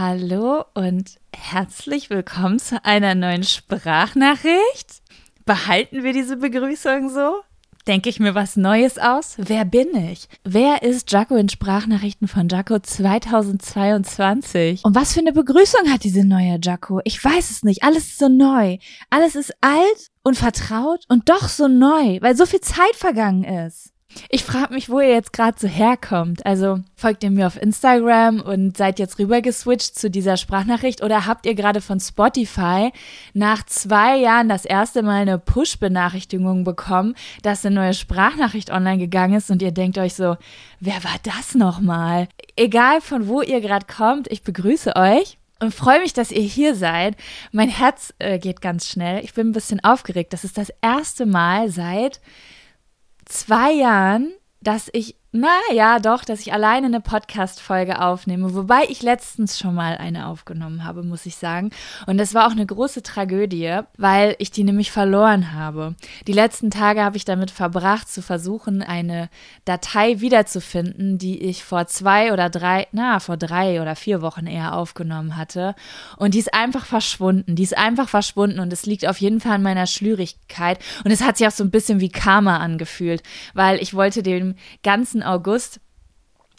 Hallo und herzlich willkommen zu einer neuen Sprachnachricht. Behalten wir diese Begrüßung so? Denke ich mir was Neues aus? Wer bin ich? Wer ist Jaco in Sprachnachrichten von Jaco 2022? Und was für eine Begrüßung hat diese neue Jaco? Ich weiß es nicht. Alles ist so neu. Alles ist alt und vertraut und doch so neu, weil so viel Zeit vergangen ist. Ich frage mich, wo ihr jetzt gerade so herkommt. Also folgt ihr mir auf Instagram und seid jetzt rübergeswitcht zu dieser Sprachnachricht oder habt ihr gerade von Spotify nach zwei Jahren das erste Mal eine Push-Benachrichtigung bekommen, dass eine neue Sprachnachricht online gegangen ist und ihr denkt euch so, wer war das nochmal? Egal von wo ihr gerade kommt, ich begrüße euch und freue mich, dass ihr hier seid. Mein Herz äh, geht ganz schnell. Ich bin ein bisschen aufgeregt. Das ist das erste Mal seit zwei Jahren, dass ich na ja, doch, dass ich alleine eine Podcast-Folge aufnehme, wobei ich letztens schon mal eine aufgenommen habe, muss ich sagen. Und das war auch eine große Tragödie, weil ich die nämlich verloren habe. Die letzten Tage habe ich damit verbracht, zu versuchen, eine Datei wiederzufinden, die ich vor zwei oder drei, na, vor drei oder vier Wochen eher aufgenommen hatte. Und die ist einfach verschwunden. Die ist einfach verschwunden und es liegt auf jeden Fall an meiner Schlürigkeit. Und es hat sich auch so ein bisschen wie Karma angefühlt, weil ich wollte dem ganzen August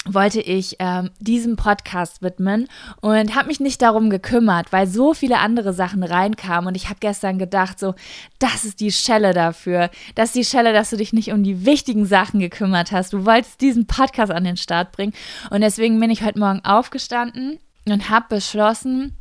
wollte ich ähm, diesem Podcast widmen und habe mich nicht darum gekümmert, weil so viele andere Sachen reinkamen und ich habe gestern gedacht, so, das ist die Schelle dafür, das ist die Schelle, dass du dich nicht um die wichtigen Sachen gekümmert hast. Du wolltest diesen Podcast an den Start bringen und deswegen bin ich heute Morgen aufgestanden und habe beschlossen,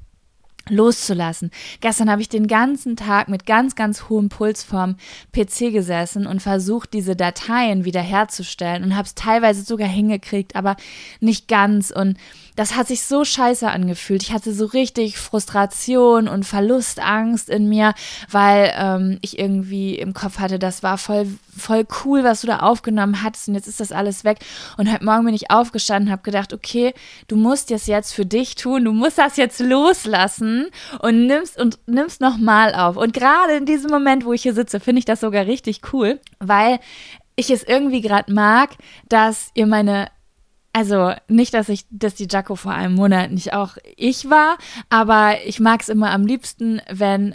loszulassen. Gestern habe ich den ganzen Tag mit ganz, ganz hohem Puls vorm PC gesessen und versucht, diese Dateien wiederherzustellen und habe es teilweise sogar hingekriegt, aber nicht ganz. Und das hat sich so scheiße angefühlt. Ich hatte so richtig Frustration und Verlustangst in mir, weil ähm, ich irgendwie im Kopf hatte, das war voll, voll cool, was du da aufgenommen hattest und jetzt ist das alles weg. Und heute Morgen bin ich aufgestanden und habe gedacht, okay, du musst das jetzt für dich tun, du musst das jetzt loslassen und nimmst und nimmst nochmal auf. Und gerade in diesem Moment, wo ich hier sitze, finde ich das sogar richtig cool, weil ich es irgendwie gerade mag, dass ihr meine also nicht, dass ich, dass die Jaco vor einem Monat nicht auch ich war, aber ich mag es immer am liebsten, wenn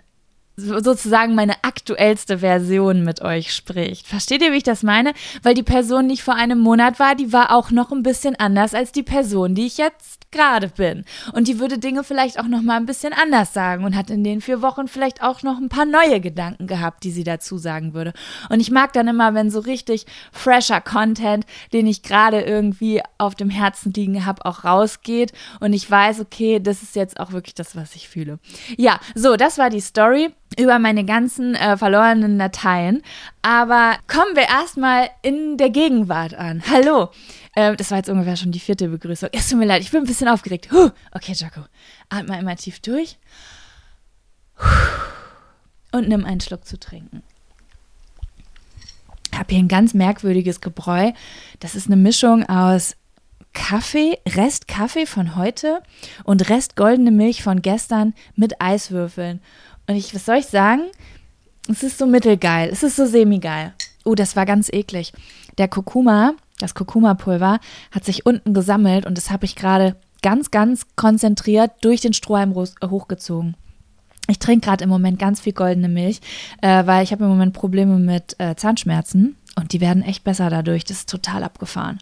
sozusagen meine aktuellste Version mit euch spricht. Versteht ihr, wie ich das meine? Weil die Person, die ich vor einem Monat war, die war auch noch ein bisschen anders als die Person, die ich jetzt gerade bin. Und die würde Dinge vielleicht auch noch mal ein bisschen anders sagen und hat in den vier Wochen vielleicht auch noch ein paar neue Gedanken gehabt, die sie dazu sagen würde. Und ich mag dann immer, wenn so richtig fresher Content, den ich gerade irgendwie auf dem Herzen liegen habe, auch rausgeht und ich weiß, okay, das ist jetzt auch wirklich das, was ich fühle. Ja, so, das war die Story über meine ganzen äh, verlorenen Dateien. Aber kommen wir erstmal in der Gegenwart an. Hallo. Äh, das war jetzt ungefähr schon die vierte Begrüßung. Es tut mir leid, ich bin ein bisschen aufgeregt. Huh. Okay, Jaco, atme einmal tief durch. Und nimm einen Schluck zu trinken. Ich habe hier ein ganz merkwürdiges Gebräu. Das ist eine Mischung aus Kaffee, Rest Kaffee von heute und Rest goldene Milch von gestern mit Eiswürfeln. Und ich, was soll ich sagen? Es ist so mittelgeil. Es ist so semi-geil. Oh, das war ganz eklig. Der Kurkuma, das Kurkuma-Pulver, hat sich unten gesammelt und das habe ich gerade ganz, ganz konzentriert durch den Strohhalm hochgezogen. Ich trinke gerade im Moment ganz viel goldene Milch, äh, weil ich habe im Moment Probleme mit äh, Zahnschmerzen und die werden echt besser dadurch. Das ist total abgefahren.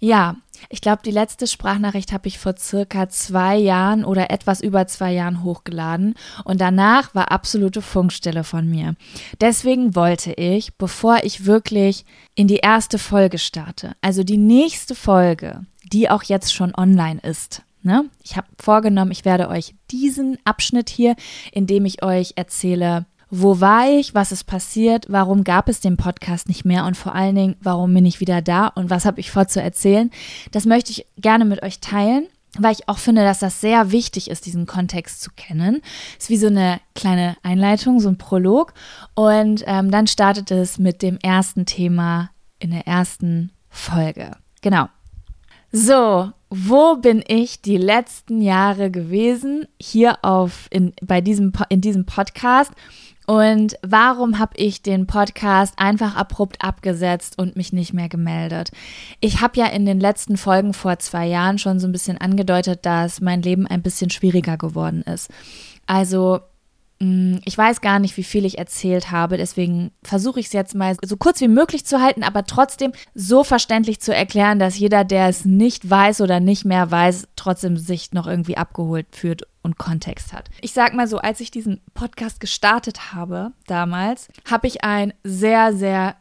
Ja, ich glaube, die letzte Sprachnachricht habe ich vor circa zwei Jahren oder etwas über zwei Jahren hochgeladen und danach war absolute Funkstille von mir. Deswegen wollte ich, bevor ich wirklich in die erste Folge starte, also die nächste Folge, die auch jetzt schon online ist, Ne? Ich habe vorgenommen, ich werde euch diesen Abschnitt hier, in dem ich euch erzähle, wo war ich? Was ist passiert? Warum gab es den Podcast nicht mehr? Und vor allen Dingen, warum bin ich wieder da? Und was habe ich vor zu erzählen? Das möchte ich gerne mit euch teilen weil ich auch finde, dass das sehr wichtig ist, diesen Kontext zu kennen. Ist wie so eine kleine Einleitung, so ein Prolog. Und ähm, dann startet es mit dem ersten Thema in der ersten Folge. Genau. So, wo bin ich die letzten Jahre gewesen? Hier auf in, bei diesem, in diesem Podcast. Und warum habe ich den Podcast einfach abrupt abgesetzt und mich nicht mehr gemeldet? Ich habe ja in den letzten Folgen vor zwei Jahren schon so ein bisschen angedeutet, dass mein Leben ein bisschen schwieriger geworden ist. Also ich weiß gar nicht, wie viel ich erzählt habe, deswegen versuche ich es jetzt mal so kurz wie möglich zu halten, aber trotzdem so verständlich zu erklären, dass jeder, der es nicht weiß oder nicht mehr weiß, trotzdem sich noch irgendwie abgeholt fühlt und Kontext hat. Ich sag mal so, als ich diesen Podcast gestartet habe damals, habe ich ein sehr, sehr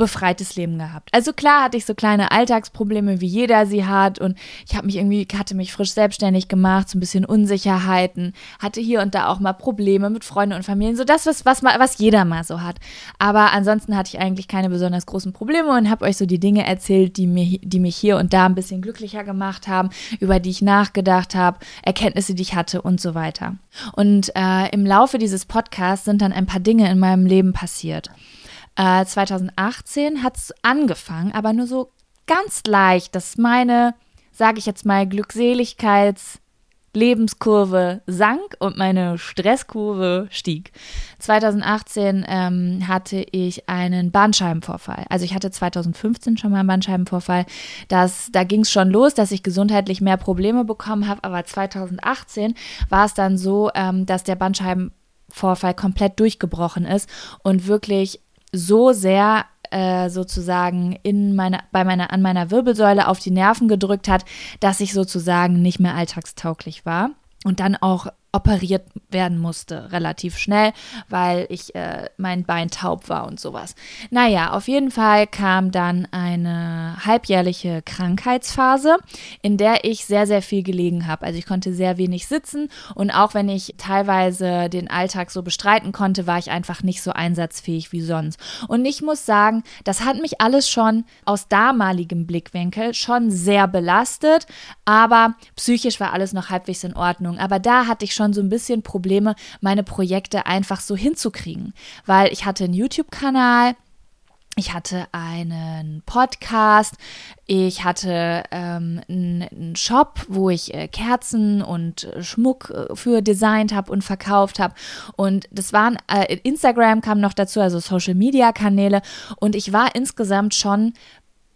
befreites Leben gehabt. Also klar hatte ich so kleine Alltagsprobleme, wie jeder sie hat und ich habe mich irgendwie, hatte mich frisch selbstständig gemacht, so ein bisschen Unsicherheiten, hatte hier und da auch mal Probleme mit Freunden und Familien, so das, was, was, was jeder mal so hat. Aber ansonsten hatte ich eigentlich keine besonders großen Probleme und habe euch so die Dinge erzählt, die, mir, die mich hier und da ein bisschen glücklicher gemacht haben, über die ich nachgedacht habe, Erkenntnisse, die ich hatte und so weiter. Und äh, im Laufe dieses Podcasts sind dann ein paar Dinge in meinem Leben passiert. Äh, 2018 hat es angefangen, aber nur so ganz leicht, dass meine, sage ich jetzt mal, Glückseligkeits- Lebenskurve sank und meine Stresskurve stieg. 2018 ähm, hatte ich einen Bandscheibenvorfall. Also ich hatte 2015 schon mal einen Bandscheibenvorfall. Das, da ging es schon los, dass ich gesundheitlich mehr Probleme bekommen habe. Aber 2018 war es dann so, ähm, dass der Bandscheibenvorfall komplett durchgebrochen ist und wirklich so sehr äh, sozusagen in meine, bei meiner, an meiner Wirbelsäule auf die Nerven gedrückt hat, dass ich sozusagen nicht mehr alltagstauglich war. Und dann auch operiert werden musste, relativ schnell, weil ich äh, mein Bein taub war und sowas. Naja, auf jeden Fall kam dann eine halbjährliche Krankheitsphase, in der ich sehr, sehr viel gelegen habe. Also ich konnte sehr wenig sitzen und auch wenn ich teilweise den Alltag so bestreiten konnte, war ich einfach nicht so einsatzfähig wie sonst. Und ich muss sagen, das hat mich alles schon aus damaligem Blickwinkel schon sehr belastet, aber psychisch war alles noch halbwegs in Ordnung. Aber da hatte ich schon schon so ein bisschen Probleme, meine Projekte einfach so hinzukriegen, weil ich hatte einen YouTube-Kanal, ich hatte einen Podcast, ich hatte ähm, einen Shop, wo ich äh, Kerzen und Schmuck äh, für designt habe und verkauft habe. Und das waren, äh, Instagram kam noch dazu, also Social Media Kanäle. Und ich war insgesamt schon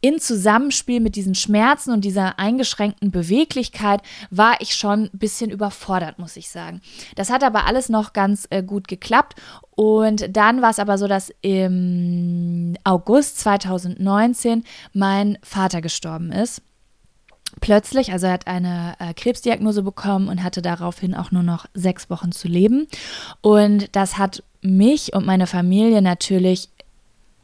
in Zusammenspiel mit diesen Schmerzen und dieser eingeschränkten Beweglichkeit war ich schon ein bisschen überfordert, muss ich sagen. Das hat aber alles noch ganz äh, gut geklappt. Und dann war es aber so, dass im August 2019 mein Vater gestorben ist plötzlich, also er hat eine äh, Krebsdiagnose bekommen und hatte daraufhin auch nur noch sechs Wochen zu leben. Und das hat mich und meine Familie natürlich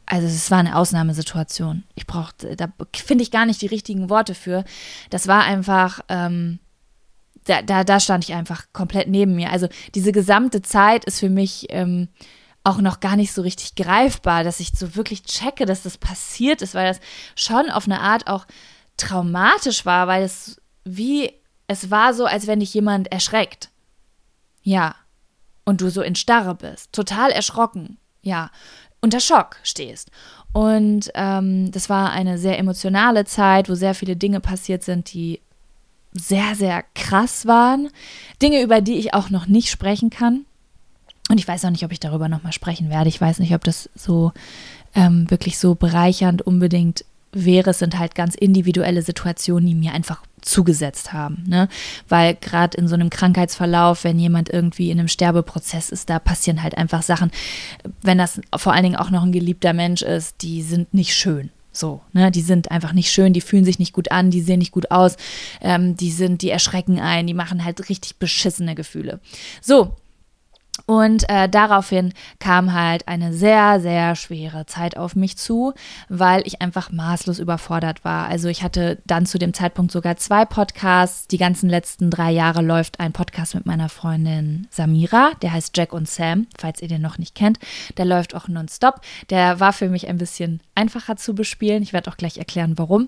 also es war eine Ausnahmesituation. Ich brauchte, da finde ich gar nicht die richtigen Worte für. Das war einfach, ähm, da, da, da stand ich einfach komplett neben mir. Also diese gesamte Zeit ist für mich ähm, auch noch gar nicht so richtig greifbar, dass ich so wirklich checke, dass das passiert ist, weil das schon auf eine Art auch traumatisch war, weil es wie, es war so, als wenn dich jemand erschreckt. Ja. Und du so in Starre bist. Total erschrocken. Ja unter Schock stehst. Und ähm, das war eine sehr emotionale Zeit, wo sehr viele Dinge passiert sind, die sehr, sehr krass waren. Dinge, über die ich auch noch nicht sprechen kann. Und ich weiß auch nicht, ob ich darüber nochmal sprechen werde. Ich weiß nicht, ob das so ähm, wirklich so bereichernd unbedingt wäre. Sind halt ganz individuelle Situationen, die mir einfach zugesetzt haben. Ne? Weil gerade in so einem Krankheitsverlauf, wenn jemand irgendwie in einem Sterbeprozess ist, da passieren halt einfach Sachen, wenn das vor allen Dingen auch noch ein geliebter Mensch ist, die sind nicht schön. So, ne, die sind einfach nicht schön, die fühlen sich nicht gut an, die sehen nicht gut aus, ähm, die sind, die erschrecken ein, die machen halt richtig beschissene Gefühle. So, und äh, daraufhin kam halt eine sehr, sehr schwere Zeit auf mich zu, weil ich einfach maßlos überfordert war. Also ich hatte dann zu dem Zeitpunkt sogar zwei Podcasts. Die ganzen letzten drei Jahre läuft ein Podcast mit meiner Freundin Samira, der heißt Jack und Sam, falls ihr den noch nicht kennt. Der läuft auch nonstop. Der war für mich ein bisschen einfacher zu bespielen. Ich werde auch gleich erklären, warum.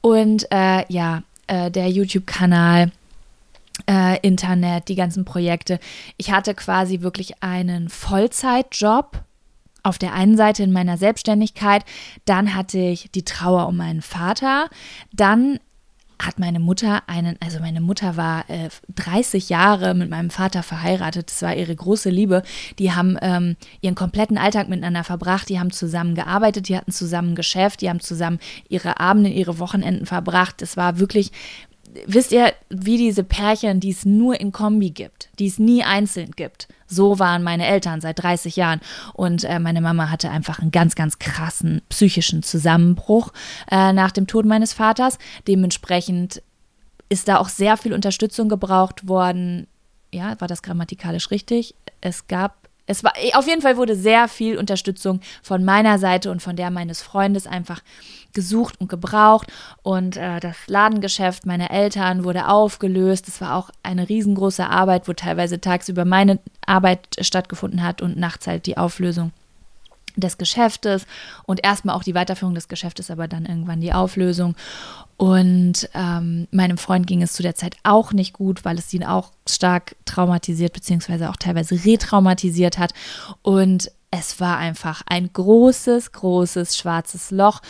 Und äh, ja, äh, der YouTube-Kanal äh, Internet, die ganzen Projekte. Ich hatte quasi wirklich einen Vollzeitjob auf der einen Seite in meiner Selbstständigkeit, dann hatte ich die Trauer um meinen Vater, dann hat meine Mutter einen, also meine Mutter war äh, 30 Jahre mit meinem Vater verheiratet, das war ihre große Liebe. Die haben ähm, ihren kompletten Alltag miteinander verbracht, die haben zusammen gearbeitet, die hatten zusammen Geschäft, die haben zusammen ihre Abende, ihre Wochenenden verbracht. Es war wirklich wisst ihr, wie diese Pärchen, die es nur in Kombi gibt, die es nie einzeln gibt. So waren meine Eltern seit 30 Jahren. Und äh, meine Mama hatte einfach einen ganz, ganz krassen psychischen Zusammenbruch äh, nach dem Tod meines Vaters. Dementsprechend ist da auch sehr viel Unterstützung gebraucht worden. Ja, war das grammatikalisch richtig? Es gab es war auf jeden Fall wurde sehr viel Unterstützung von meiner Seite und von der meines Freundes einfach gesucht und gebraucht. Und äh, das Ladengeschäft meiner Eltern wurde aufgelöst. Es war auch eine riesengroße Arbeit, wo teilweise tagsüber meine Arbeit stattgefunden hat und nachts halt die Auflösung des Geschäftes und erstmal auch die Weiterführung des Geschäftes, aber dann irgendwann die Auflösung. Und ähm, meinem Freund ging es zu der Zeit auch nicht gut, weil es ihn auch stark traumatisiert, beziehungsweise auch teilweise retraumatisiert hat. Und es war einfach ein großes, großes schwarzes Loch.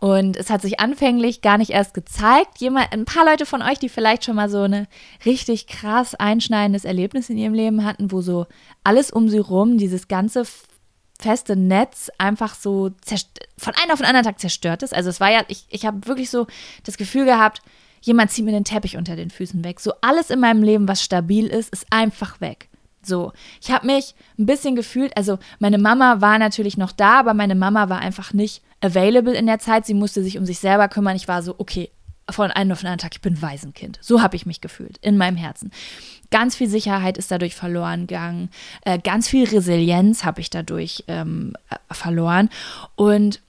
Und es hat sich anfänglich gar nicht erst gezeigt. Jemand, ein paar Leute von euch, die vielleicht schon mal so ein richtig krass einschneidendes Erlebnis in ihrem Leben hatten, wo so alles um sie rum, dieses ganze feste Netz einfach so von einem auf den anderen Tag zerstört ist. Also es war ja, ich, ich habe wirklich so das Gefühl gehabt, jemand zieht mir den Teppich unter den Füßen weg. So alles in meinem Leben, was stabil ist, ist einfach weg. So, ich habe mich ein bisschen gefühlt, also meine Mama war natürlich noch da, aber meine Mama war einfach nicht available in der Zeit. Sie musste sich um sich selber kümmern. Ich war so, okay, von einem auf den anderen Tag, ich bin Waisenkind. So habe ich mich gefühlt in meinem Herzen. Ganz viel Sicherheit ist dadurch verloren gegangen. Äh, ganz viel Resilienz habe ich dadurch ähm, äh, verloren. Und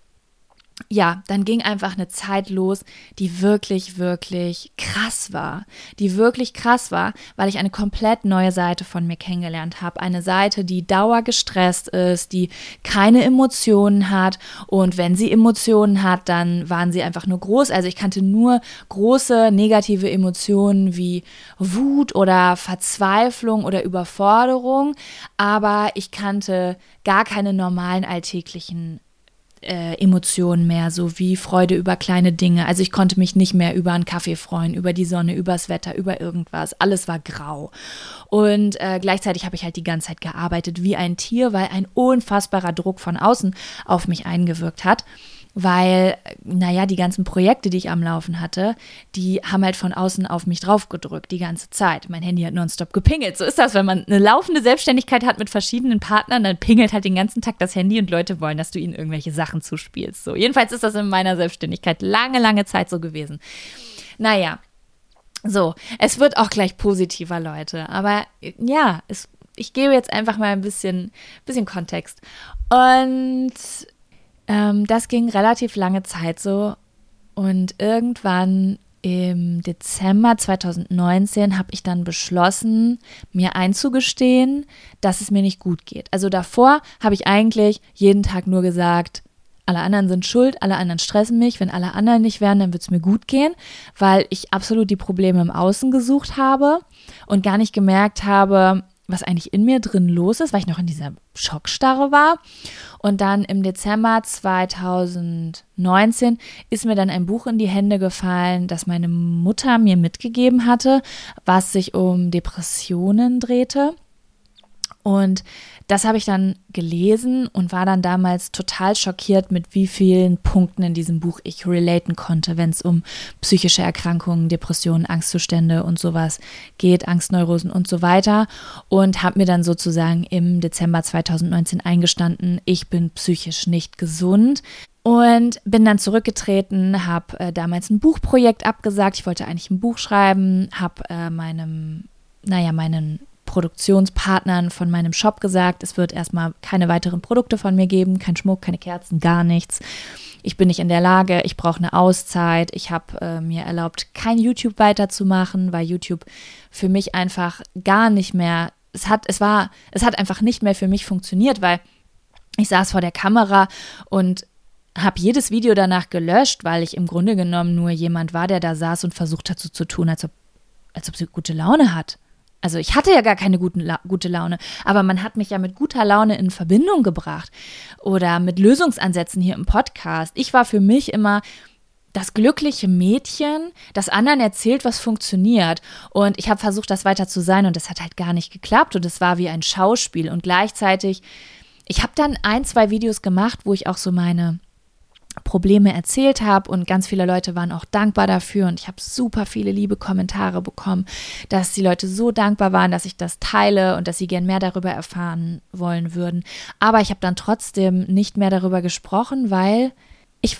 ja, dann ging einfach eine Zeit los, die wirklich, wirklich krass war. Die wirklich krass war, weil ich eine komplett neue Seite von mir kennengelernt habe. Eine Seite, die dauergestresst ist, die keine Emotionen hat. Und wenn sie Emotionen hat, dann waren sie einfach nur groß. Also ich kannte nur große negative Emotionen wie Wut oder Verzweiflung oder Überforderung. Aber ich kannte gar keine normalen alltäglichen äh, Emotionen mehr, so wie Freude über kleine Dinge. Also ich konnte mich nicht mehr über einen Kaffee freuen, über die Sonne, übers Wetter, über irgendwas. Alles war grau. Und äh, gleichzeitig habe ich halt die ganze Zeit gearbeitet wie ein Tier, weil ein unfassbarer Druck von außen auf mich eingewirkt hat weil, naja, die ganzen Projekte, die ich am Laufen hatte, die haben halt von außen auf mich draufgedrückt, die ganze Zeit. Mein Handy hat nonstop gepingelt. So ist das, wenn man eine laufende Selbstständigkeit hat mit verschiedenen Partnern, dann pingelt halt den ganzen Tag das Handy und Leute wollen, dass du ihnen irgendwelche Sachen zuspielst. So, jedenfalls ist das in meiner Selbstständigkeit lange, lange Zeit so gewesen. Naja, so, es wird auch gleich positiver, Leute. Aber ja, es, ich gebe jetzt einfach mal ein bisschen, bisschen Kontext. Und ähm, das ging relativ lange Zeit so. Und irgendwann im Dezember 2019 habe ich dann beschlossen, mir einzugestehen, dass es mir nicht gut geht. Also davor habe ich eigentlich jeden Tag nur gesagt, alle anderen sind schuld, alle anderen stressen mich. Wenn alle anderen nicht wären, dann wird es mir gut gehen, weil ich absolut die Probleme im Außen gesucht habe und gar nicht gemerkt habe, was eigentlich in mir drin los ist, weil ich noch in dieser Schockstarre war. Und dann im Dezember 2019 ist mir dann ein Buch in die Hände gefallen, das meine Mutter mir mitgegeben hatte, was sich um Depressionen drehte. Und das habe ich dann gelesen und war dann damals total schockiert, mit wie vielen Punkten in diesem Buch ich relaten konnte, wenn es um psychische Erkrankungen, Depressionen, Angstzustände und sowas geht, Angstneurosen und so weiter. Und habe mir dann sozusagen im Dezember 2019 eingestanden, ich bin psychisch nicht gesund. Und bin dann zurückgetreten, habe äh, damals ein Buchprojekt abgesagt. Ich wollte eigentlich ein Buch schreiben, habe äh, meinem, naja, meinen Produktionspartnern von meinem Shop gesagt, es wird erstmal keine weiteren Produkte von mir geben, kein Schmuck, keine Kerzen, gar nichts. Ich bin nicht in der Lage, ich brauche eine Auszeit. Ich habe äh, mir erlaubt, kein YouTube weiterzumachen, weil YouTube für mich einfach gar nicht mehr, es hat, es war, es hat einfach nicht mehr für mich funktioniert, weil ich saß vor der Kamera und habe jedes Video danach gelöscht, weil ich im Grunde genommen nur jemand war, der da saß und versucht hat, so zu tun, als ob, als ob sie gute Laune hat. Also ich hatte ja gar keine guten La gute Laune, aber man hat mich ja mit guter Laune in Verbindung gebracht oder mit Lösungsansätzen hier im Podcast. Ich war für mich immer das glückliche Mädchen, das anderen erzählt, was funktioniert. Und ich habe versucht, das weiter zu sein und das hat halt gar nicht geklappt und es war wie ein Schauspiel. Und gleichzeitig, ich habe dann ein, zwei Videos gemacht, wo ich auch so meine Probleme erzählt habe und ganz viele Leute waren auch dankbar dafür und ich habe super viele liebe Kommentare bekommen, dass die Leute so dankbar waren, dass ich das teile und dass sie gern mehr darüber erfahren wollen würden. Aber ich habe dann trotzdem nicht mehr darüber gesprochen, weil ich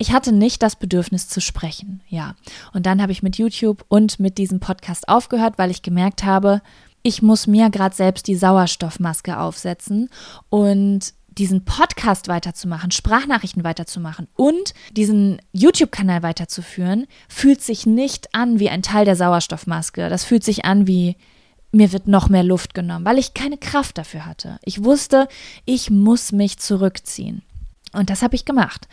ich hatte nicht das Bedürfnis zu sprechen, ja. Und dann habe ich mit YouTube und mit diesem Podcast aufgehört, weil ich gemerkt habe, ich muss mir gerade selbst die Sauerstoffmaske aufsetzen und diesen Podcast weiterzumachen, Sprachnachrichten weiterzumachen und diesen YouTube-Kanal weiterzuführen, fühlt sich nicht an wie ein Teil der Sauerstoffmaske. Das fühlt sich an wie mir wird noch mehr Luft genommen, weil ich keine Kraft dafür hatte. Ich wusste, ich muss mich zurückziehen. Und das habe ich gemacht.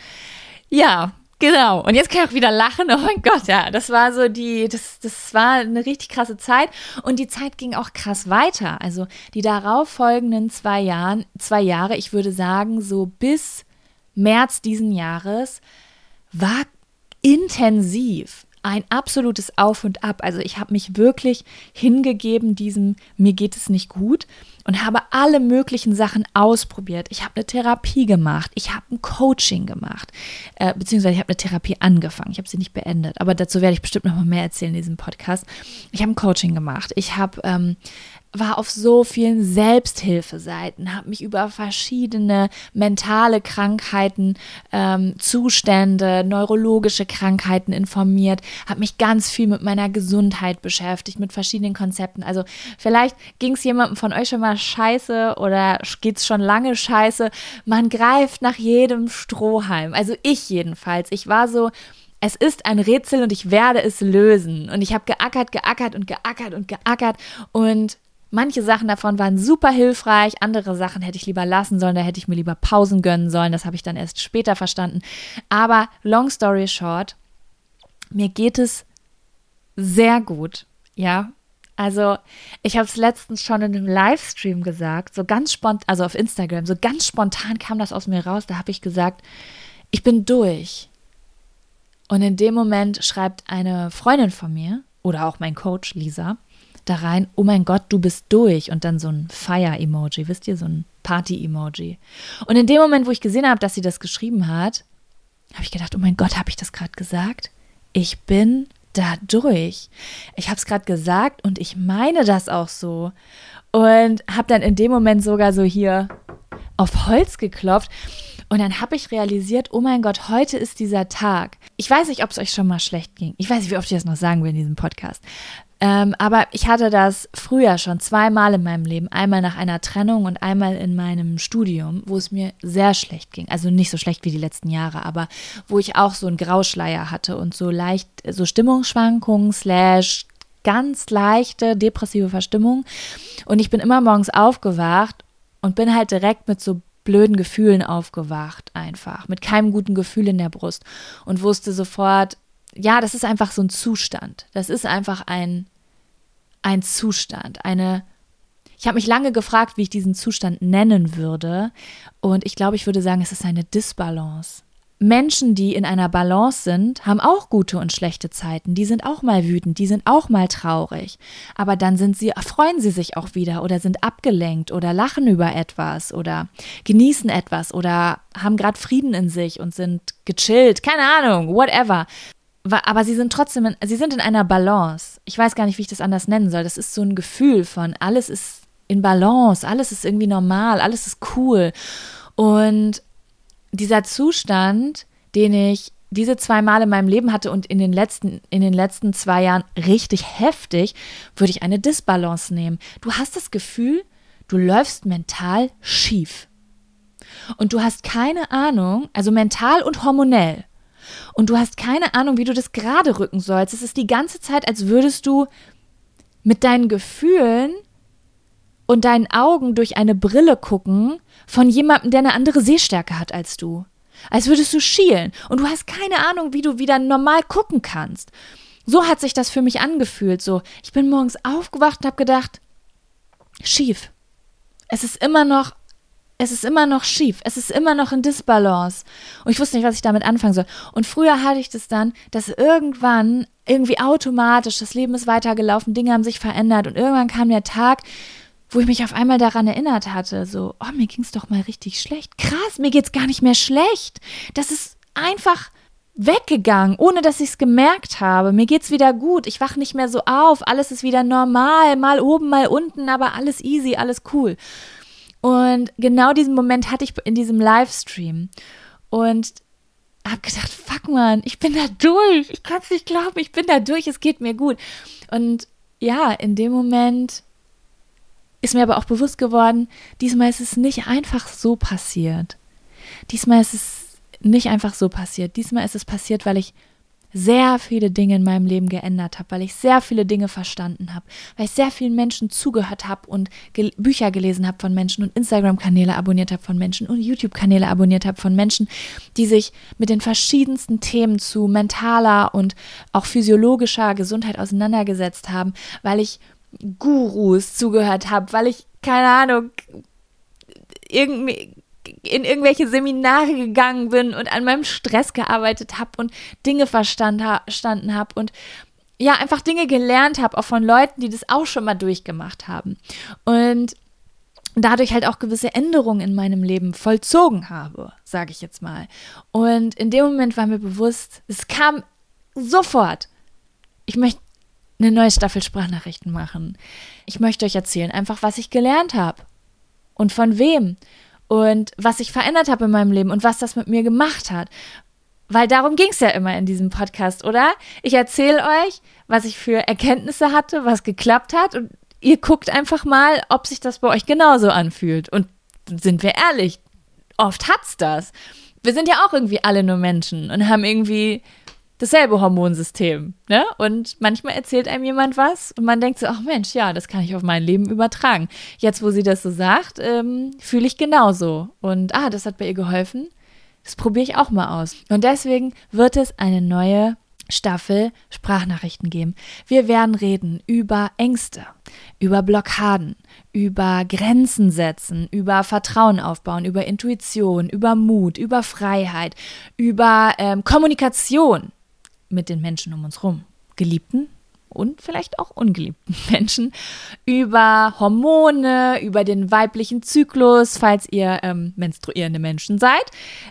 Ja, Genau. Und jetzt kann ich auch wieder lachen. Oh mein Gott, ja, das war so die, das, das war eine richtig krasse Zeit. Und die Zeit ging auch krass weiter. Also die darauf folgenden zwei Jahren, zwei Jahre, ich würde sagen, so bis März diesen Jahres, war intensiv ein absolutes Auf und Ab. Also ich habe mich wirklich hingegeben diesem, mir geht es nicht gut und habe alle möglichen Sachen ausprobiert. Ich habe eine Therapie gemacht, ich habe ein Coaching gemacht, äh, beziehungsweise ich habe eine Therapie angefangen. Ich habe sie nicht beendet, aber dazu werde ich bestimmt noch mal mehr erzählen in diesem Podcast. Ich habe ein Coaching gemacht, ich habe ähm, war auf so vielen Selbsthilfeseiten, habe mich über verschiedene mentale Krankheiten, ähm, Zustände, neurologische Krankheiten informiert, habe mich ganz viel mit meiner Gesundheit beschäftigt, mit verschiedenen Konzepten. Also vielleicht ging es jemandem von euch schon mal scheiße oder geht es schon lange scheiße. Man greift nach jedem Strohhalm. Also ich jedenfalls. Ich war so, es ist ein Rätsel und ich werde es lösen. Und ich habe geackert, geackert und geackert und geackert und Manche Sachen davon waren super hilfreich, andere Sachen hätte ich lieber lassen sollen, da hätte ich mir lieber Pausen gönnen sollen, das habe ich dann erst später verstanden. Aber long story short, mir geht es sehr gut, ja. Also, ich habe es letztens schon in einem Livestream gesagt, so ganz spontan, also auf Instagram, so ganz spontan kam das aus mir raus, da habe ich gesagt, ich bin durch. Und in dem Moment schreibt eine Freundin von mir oder auch mein Coach Lisa, da rein, oh mein Gott, du bist durch und dann so ein Fire-Emoji, wisst ihr, so ein Party-Emoji. Und in dem Moment, wo ich gesehen habe, dass sie das geschrieben hat, habe ich gedacht, oh mein Gott, habe ich das gerade gesagt? Ich bin da durch. Ich habe es gerade gesagt und ich meine das auch so. Und habe dann in dem Moment sogar so hier auf Holz geklopft. Und dann habe ich realisiert, oh mein Gott, heute ist dieser Tag. Ich weiß nicht, ob es euch schon mal schlecht ging. Ich weiß nicht, wie oft ich das noch sagen will in diesem Podcast. Ähm, aber ich hatte das früher schon zweimal in meinem Leben. Einmal nach einer Trennung und einmal in meinem Studium, wo es mir sehr schlecht ging. Also nicht so schlecht wie die letzten Jahre, aber wo ich auch so einen Grauschleier hatte und so leicht, so Stimmungsschwankungen slash ganz leichte depressive Verstimmung. Und ich bin immer morgens aufgewacht und bin halt direkt mit so blöden Gefühlen aufgewacht, einfach. Mit keinem guten Gefühl in der Brust. Und wusste sofort, ja, das ist einfach so ein Zustand. Das ist einfach ein, ein Zustand, eine. Ich habe mich lange gefragt, wie ich diesen Zustand nennen würde. Und ich glaube, ich würde sagen, es ist eine Disbalance. Menschen, die in einer Balance sind, haben auch gute und schlechte Zeiten. Die sind auch mal wütend, die sind auch mal traurig. Aber dann sind sie, freuen sie sich auch wieder oder sind abgelenkt oder lachen über etwas oder genießen etwas oder haben gerade Frieden in sich und sind gechillt. Keine Ahnung, whatever aber sie sind trotzdem, in, sie sind in einer Balance. Ich weiß gar nicht, wie ich das anders nennen soll. Das ist so ein Gefühl von, alles ist in Balance, alles ist irgendwie normal, alles ist cool. Und dieser Zustand, den ich diese zwei Mal in meinem Leben hatte und in den letzten, in den letzten zwei Jahren richtig heftig, würde ich eine Disbalance nehmen. Du hast das Gefühl, du läufst mental schief. Und du hast keine Ahnung, also mental und hormonell und du hast keine Ahnung, wie du das gerade rücken sollst. Es ist die ganze Zeit, als würdest du mit deinen Gefühlen und deinen Augen durch eine Brille gucken von jemandem, der eine andere Sehstärke hat als du. Als würdest du schielen und du hast keine Ahnung, wie du wieder normal gucken kannst. So hat sich das für mich angefühlt. So, ich bin morgens aufgewacht und habe gedacht, schief. Es ist immer noch es ist immer noch schief, es ist immer noch in Disbalance. Und ich wusste nicht, was ich damit anfangen soll. Und früher hatte ich das dann, dass irgendwann irgendwie automatisch, das Leben ist weitergelaufen, Dinge haben sich verändert und irgendwann kam der Tag, wo ich mich auf einmal daran erinnert hatte, so, oh, mir ging's doch mal richtig schlecht. Krass, mir geht's gar nicht mehr schlecht. Das ist einfach weggegangen, ohne dass ich es gemerkt habe. Mir geht's wieder gut. Ich wach nicht mehr so auf. Alles ist wieder normal. Mal oben, mal unten, aber alles easy, alles cool. Und genau diesen Moment hatte ich in diesem Livestream. Und habe gedacht, fuck man, ich bin da durch. Ich kann es nicht glauben, ich bin da durch, es geht mir gut. Und ja, in dem Moment ist mir aber auch bewusst geworden, diesmal ist es nicht einfach so passiert. Diesmal ist es nicht einfach so passiert. Diesmal ist es passiert, weil ich sehr viele Dinge in meinem Leben geändert habe, weil ich sehr viele Dinge verstanden habe, weil ich sehr vielen Menschen zugehört habe und gel Bücher gelesen habe von Menschen und Instagram-Kanäle abonniert habe von Menschen und YouTube-Kanäle abonniert habe von Menschen, die sich mit den verschiedensten Themen zu mentaler und auch physiologischer Gesundheit auseinandergesetzt haben, weil ich Gurus zugehört habe, weil ich, keine Ahnung, irgendwie in irgendwelche Seminare gegangen bin und an meinem Stress gearbeitet habe und Dinge verstanden habe und ja, einfach Dinge gelernt habe, auch von Leuten, die das auch schon mal durchgemacht haben. Und dadurch halt auch gewisse Änderungen in meinem Leben vollzogen habe, sage ich jetzt mal. Und in dem Moment war mir bewusst, es kam sofort. Ich möchte eine neue Staffel Sprachnachrichten machen. Ich möchte euch erzählen, einfach was ich gelernt habe und von wem und was ich verändert habe in meinem Leben und was das mit mir gemacht hat. Weil darum ging es ja immer in diesem Podcast, oder? Ich erzähle euch, was ich für Erkenntnisse hatte, was geklappt hat und ihr guckt einfach mal, ob sich das bei euch genauso anfühlt. Und sind wir ehrlich, oft hat's das. Wir sind ja auch irgendwie alle nur Menschen und haben irgendwie dasselbe Hormonsystem, ne? Und manchmal erzählt einem jemand was und man denkt so, ach Mensch, ja, das kann ich auf mein Leben übertragen. Jetzt, wo sie das so sagt, ähm, fühle ich genauso. Und ah, das hat bei ihr geholfen. Das probiere ich auch mal aus. Und deswegen wird es eine neue Staffel Sprachnachrichten geben. Wir werden reden über Ängste, über Blockaden, über Grenzen setzen, über Vertrauen aufbauen, über Intuition, über Mut, über Freiheit, über ähm, Kommunikation mit den Menschen um uns herum, geliebten und vielleicht auch ungeliebten Menschen, über Hormone, über den weiblichen Zyklus, falls ihr ähm, menstruierende Menschen seid.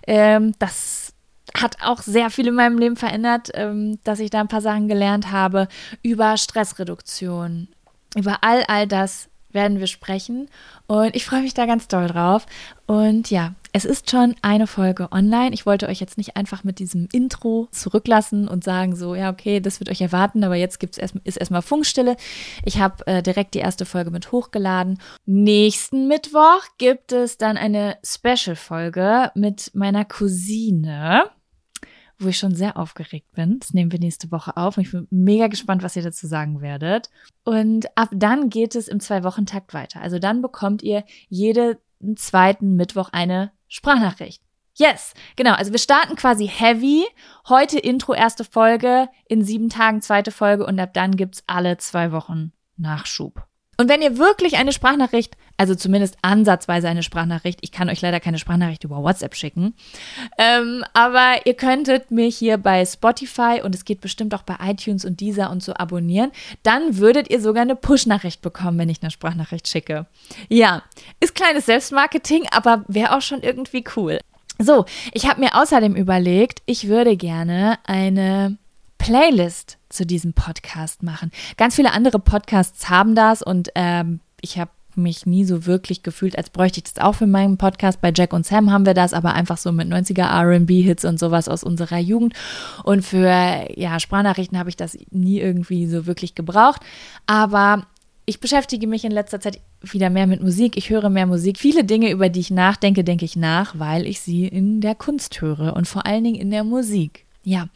Ähm, das hat auch sehr viel in meinem Leben verändert, ähm, dass ich da ein paar Sachen gelernt habe, über Stressreduktion, über all, all das werden wir sprechen und ich freue mich da ganz doll drauf. Und ja, es ist schon eine Folge online. Ich wollte euch jetzt nicht einfach mit diesem Intro zurücklassen und sagen so, ja, okay, das wird euch erwarten, aber jetzt gibt's erst, ist erstmal Funkstille. Ich habe äh, direkt die erste Folge mit hochgeladen. Nächsten Mittwoch gibt es dann eine Special-Folge mit meiner Cousine wo ich schon sehr aufgeregt bin. Das nehmen wir nächste Woche auf und ich bin mega gespannt, was ihr dazu sagen werdet. Und ab dann geht es im Zwei-Wochen-Takt weiter. Also dann bekommt ihr jeden zweiten Mittwoch eine Sprachnachricht. Yes, genau. Also wir starten quasi heavy. Heute Intro, erste Folge, in sieben Tagen zweite Folge und ab dann gibt's alle zwei Wochen Nachschub. Und wenn ihr wirklich eine Sprachnachricht, also zumindest ansatzweise eine Sprachnachricht, ich kann euch leider keine Sprachnachricht über WhatsApp schicken, ähm, aber ihr könntet mich hier bei Spotify und es geht bestimmt auch bei iTunes und dieser und so abonnieren, dann würdet ihr sogar eine Push-Nachricht bekommen, wenn ich eine Sprachnachricht schicke. Ja, ist kleines Selbstmarketing, aber wäre auch schon irgendwie cool. So, ich habe mir außerdem überlegt, ich würde gerne eine Playlist zu diesem Podcast machen. Ganz viele andere Podcasts haben das und ähm, ich habe mich nie so wirklich gefühlt, als bräuchte ich das auch für meinen Podcast. Bei Jack und Sam haben wir das, aber einfach so mit 90er RB-Hits und sowas aus unserer Jugend. Und für ja, Sprachnachrichten habe ich das nie irgendwie so wirklich gebraucht. Aber ich beschäftige mich in letzter Zeit wieder mehr mit Musik. Ich höre mehr Musik. Viele Dinge, über die ich nachdenke, denke ich nach, weil ich sie in der Kunst höre und vor allen Dingen in der Musik. Ja,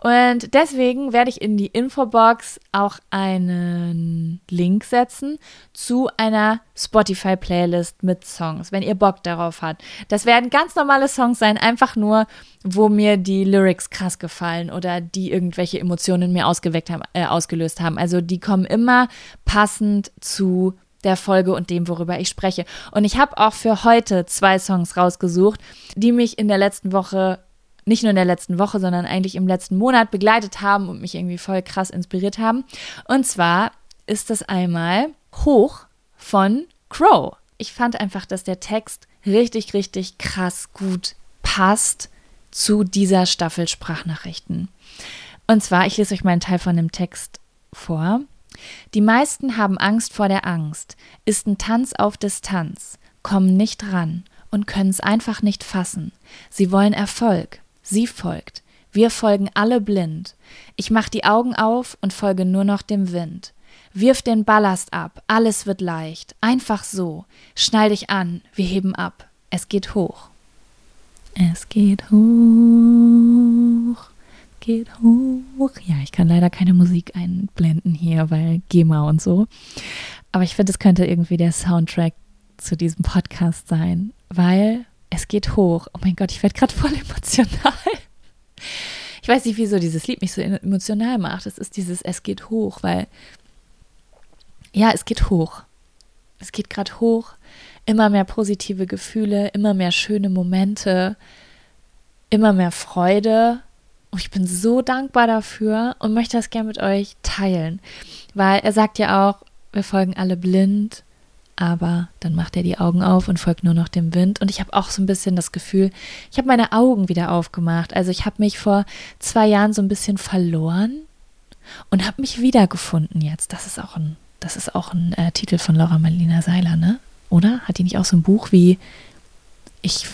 und deswegen werde ich in die Infobox auch einen Link setzen zu einer Spotify-Playlist mit Songs, wenn ihr Bock darauf habt. Das werden ganz normale Songs sein, einfach nur, wo mir die Lyrics krass gefallen oder die irgendwelche Emotionen in mir ausgeweckt haben, äh, ausgelöst haben. Also die kommen immer passend zu der Folge und dem, worüber ich spreche. Und ich habe auch für heute zwei Songs rausgesucht, die mich in der letzten Woche, nicht nur in der letzten Woche, sondern eigentlich im letzten Monat begleitet haben und mich irgendwie voll krass inspiriert haben. Und zwar ist das einmal Hoch von Crow. Ich fand einfach, dass der Text richtig, richtig krass gut passt zu dieser Staffel Sprachnachrichten. Und zwar, ich lese euch mal einen Teil von dem Text vor. Die meisten haben Angst vor der Angst, ist ein Tanz auf Distanz, kommen nicht ran und können es einfach nicht fassen. Sie wollen Erfolg, sie folgt, wir folgen alle blind. Ich mach die Augen auf und folge nur noch dem Wind. Wirf den Ballast ab, alles wird leicht, einfach so. Schnall dich an, wir heben ab, es geht hoch. Es geht hoch geht hoch. Ja, ich kann leider keine Musik einblenden hier, weil GEMA und so. Aber ich finde, es könnte irgendwie der Soundtrack zu diesem Podcast sein, weil es geht hoch. Oh mein Gott, ich werde gerade voll emotional. Ich weiß nicht, wieso dieses Lied mich so emotional macht. Es ist dieses Es geht hoch, weil ja, es geht hoch. Es geht gerade hoch. Immer mehr positive Gefühle, immer mehr schöne Momente, immer mehr Freude und ich bin so dankbar dafür und möchte das gerne mit euch teilen. Weil er sagt ja auch, wir folgen alle blind, aber dann macht er die Augen auf und folgt nur noch dem Wind. Und ich habe auch so ein bisschen das Gefühl, ich habe meine Augen wieder aufgemacht. Also ich habe mich vor zwei Jahren so ein bisschen verloren und habe mich wiedergefunden jetzt. Das ist auch ein, das ist auch ein äh, Titel von Laura Marlina Seiler, ne? Oder? Hat die nicht auch so ein Buch wie Ich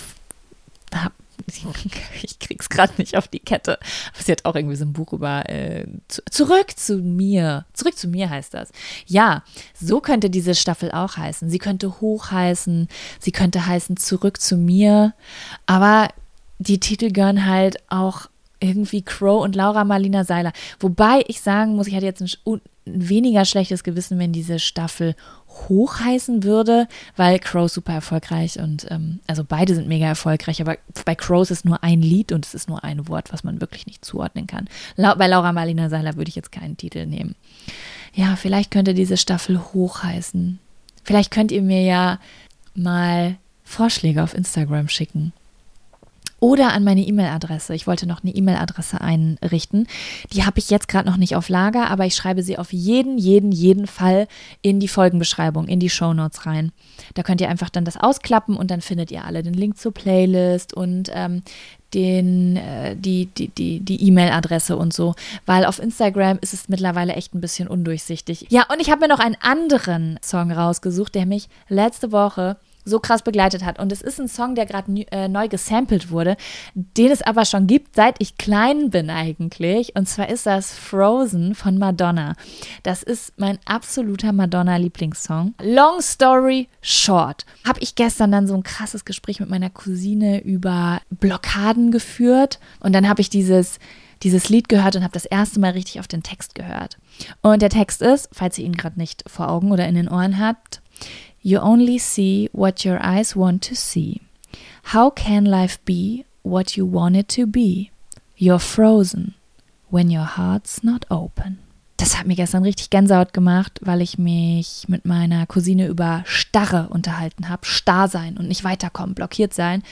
habe ich krieg's gerade nicht auf die Kette. Aber sie hat auch irgendwie so ein Buch über äh, zu, zurück zu mir. Zurück zu mir heißt das. Ja, so könnte diese Staffel auch heißen. Sie könnte hoch heißen, sie könnte heißen zurück zu mir. Aber die Titel gehören halt auch irgendwie Crow und Laura Marlina Seiler. Wobei ich sagen muss, ich hatte jetzt ein, ein weniger schlechtes Gewissen, wenn diese Staffel hochheißen würde, weil Crow super erfolgreich und ähm, also beide sind mega erfolgreich, aber bei Crow ist nur ein Lied und es ist nur ein Wort, was man wirklich nicht zuordnen kann. La bei Laura Marlina Seiler würde ich jetzt keinen Titel nehmen. Ja, vielleicht könnte diese Staffel hochheißen. Vielleicht könnt ihr mir ja mal Vorschläge auf Instagram schicken oder an meine E-Mail-Adresse. Ich wollte noch eine E-Mail-Adresse einrichten. Die habe ich jetzt gerade noch nicht auf Lager, aber ich schreibe sie auf jeden, jeden, jeden Fall in die Folgenbeschreibung, in die Show Notes rein. Da könnt ihr einfach dann das ausklappen und dann findet ihr alle den Link zur Playlist und ähm, den, äh, die, die, die, die E-Mail-Adresse und so, weil auf Instagram ist es mittlerweile echt ein bisschen undurchsichtig. Ja, und ich habe mir noch einen anderen Song rausgesucht, der mich letzte Woche so krass begleitet hat. Und es ist ein Song, der gerade äh, neu gesampelt wurde, den es aber schon gibt, seit ich klein bin eigentlich. Und zwar ist das Frozen von Madonna. Das ist mein absoluter Madonna-Lieblingssong. Long Story Short. Habe ich gestern dann so ein krasses Gespräch mit meiner Cousine über Blockaden geführt. Und dann habe ich dieses dieses Lied gehört und habe das erste Mal richtig auf den Text gehört. Und der Text ist, falls ihr ihn gerade nicht vor Augen oder in den Ohren habt, You only see what your eyes want to see. How can life be what you want it to be? You're frozen when your heart's not open. Das hat mir gestern richtig Gänsehaut gemacht, weil ich mich mit meiner Cousine über Starre unterhalten habe. Starr sein und nicht weiterkommen, blockiert sein.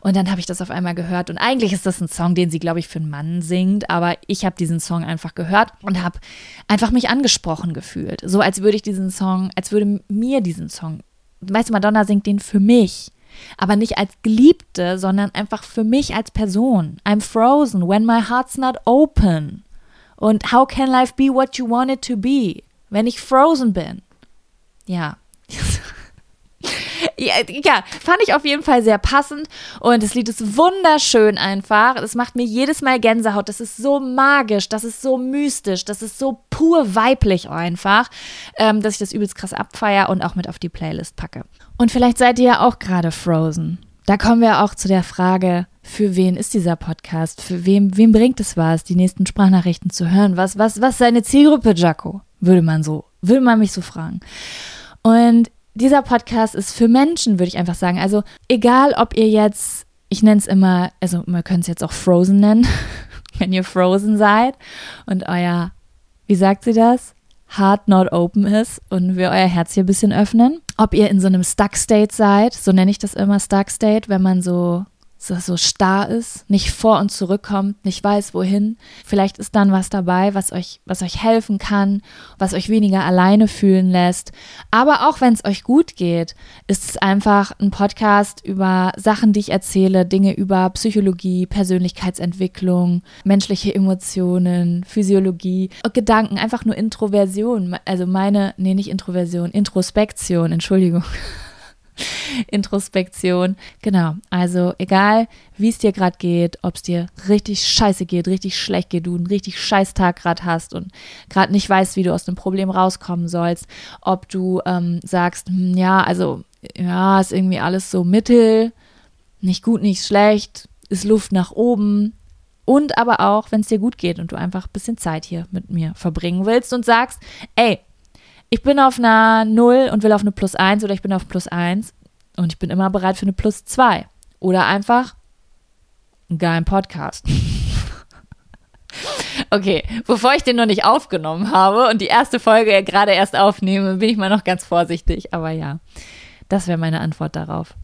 Und dann habe ich das auf einmal gehört. Und eigentlich ist das ein Song, den sie, glaube ich, für einen Mann singt. Aber ich habe diesen Song einfach gehört und habe einfach mich angesprochen gefühlt. So als würde ich diesen Song, als würde mir diesen Song, weißt du, Madonna singt den für mich. Aber nicht als Geliebte, sondern einfach für mich als Person. I'm frozen when my heart's not open. Und how can life be what you want it to be, wenn ich frozen bin? Ja. ja, ja, fand ich auf jeden Fall sehr passend und das Lied ist wunderschön einfach. Es macht mir jedes Mal Gänsehaut. Das ist so magisch, das ist so mystisch, das ist so pur weiblich einfach, ähm, dass ich das übelst krass abfeier und auch mit auf die Playlist packe. Und vielleicht seid ihr ja auch gerade frozen. Da kommen wir auch zu der Frage, für wen ist dieser Podcast? Für wem, wem bringt es was, die nächsten Sprachnachrichten zu hören? Was, was, was seine Zielgruppe, Jaco? Würde man so, würde man mich so fragen. Und dieser Podcast ist für Menschen, würde ich einfach sagen. Also, egal ob ihr jetzt, ich nenne es immer, also man könnte es jetzt auch Frozen nennen, wenn ihr Frozen seid und euer, wie sagt sie das? Heart not open ist und wir euer Herz hier ein bisschen öffnen. Ob ihr in so einem Stuck State seid, so nenne ich das immer Stuck State, wenn man so so, so starr ist, nicht vor und zurückkommt, nicht weiß wohin. Vielleicht ist dann was dabei, was euch, was euch helfen kann, was euch weniger alleine fühlen lässt. Aber auch wenn es euch gut geht, ist es einfach ein Podcast über Sachen, die ich erzähle, Dinge über Psychologie, Persönlichkeitsentwicklung, menschliche Emotionen, Physiologie, Gedanken, einfach nur Introversion. Also meine, nee, nicht Introversion, Introspektion, Entschuldigung. Introspektion. Genau, also egal, wie es dir gerade geht, ob es dir richtig scheiße geht, richtig schlecht geht, du einen richtig scheiß Tag gerade hast und gerade nicht weißt, wie du aus dem Problem rauskommen sollst, ob du ähm, sagst, hm, ja, also ja, ist irgendwie alles so mittel, nicht gut, nicht schlecht, ist Luft nach oben. Und aber auch, wenn es dir gut geht und du einfach ein bisschen Zeit hier mit mir verbringen willst und sagst, ey, ich bin auf einer 0 und will auf eine Plus 1 oder ich bin auf Plus 1 und ich bin immer bereit für eine Plus 2. Oder einfach einen geilen Podcast. okay, bevor ich den noch nicht aufgenommen habe und die erste Folge gerade erst aufnehme, bin ich mal noch ganz vorsichtig. Aber ja, das wäre meine Antwort darauf.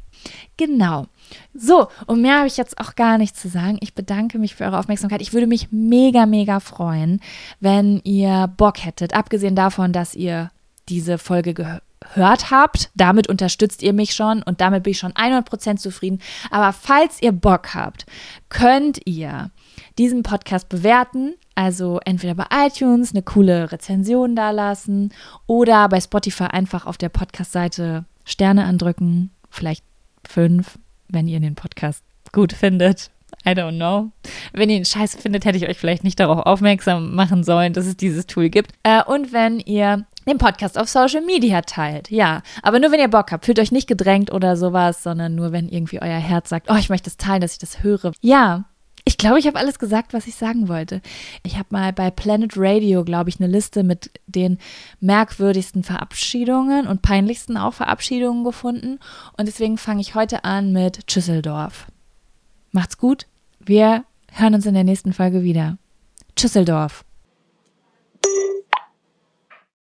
Genau. So, und mehr habe ich jetzt auch gar nicht zu sagen. Ich bedanke mich für eure Aufmerksamkeit. Ich würde mich mega, mega freuen, wenn ihr Bock hättet, abgesehen davon, dass ihr diese Folge gehört habt. Damit unterstützt ihr mich schon und damit bin ich schon 100% zufrieden. Aber falls ihr Bock habt, könnt ihr diesen Podcast bewerten. Also entweder bei iTunes eine coole Rezension dalassen oder bei Spotify einfach auf der Podcast-Seite Sterne andrücken. Vielleicht fünf, wenn ihr den Podcast gut findet. I don't know. Wenn ihr ihn scheiße findet, hätte ich euch vielleicht nicht darauf aufmerksam machen sollen, dass es dieses Tool gibt. Äh, und wenn ihr den Podcast auf Social Media teilt. Ja, aber nur wenn ihr Bock habt. Fühlt euch nicht gedrängt oder sowas, sondern nur wenn irgendwie euer Herz sagt, oh, ich möchte es teilen, dass ich das höre. Ja, ich glaube, ich habe alles gesagt, was ich sagen wollte. Ich habe mal bei Planet Radio, glaube ich, eine Liste mit den merkwürdigsten Verabschiedungen und peinlichsten auch Verabschiedungen gefunden. Und deswegen fange ich heute an mit Tschüsseldorf. Macht's gut. Wir hören uns in der nächsten Folge wieder. Tschüsseldorf.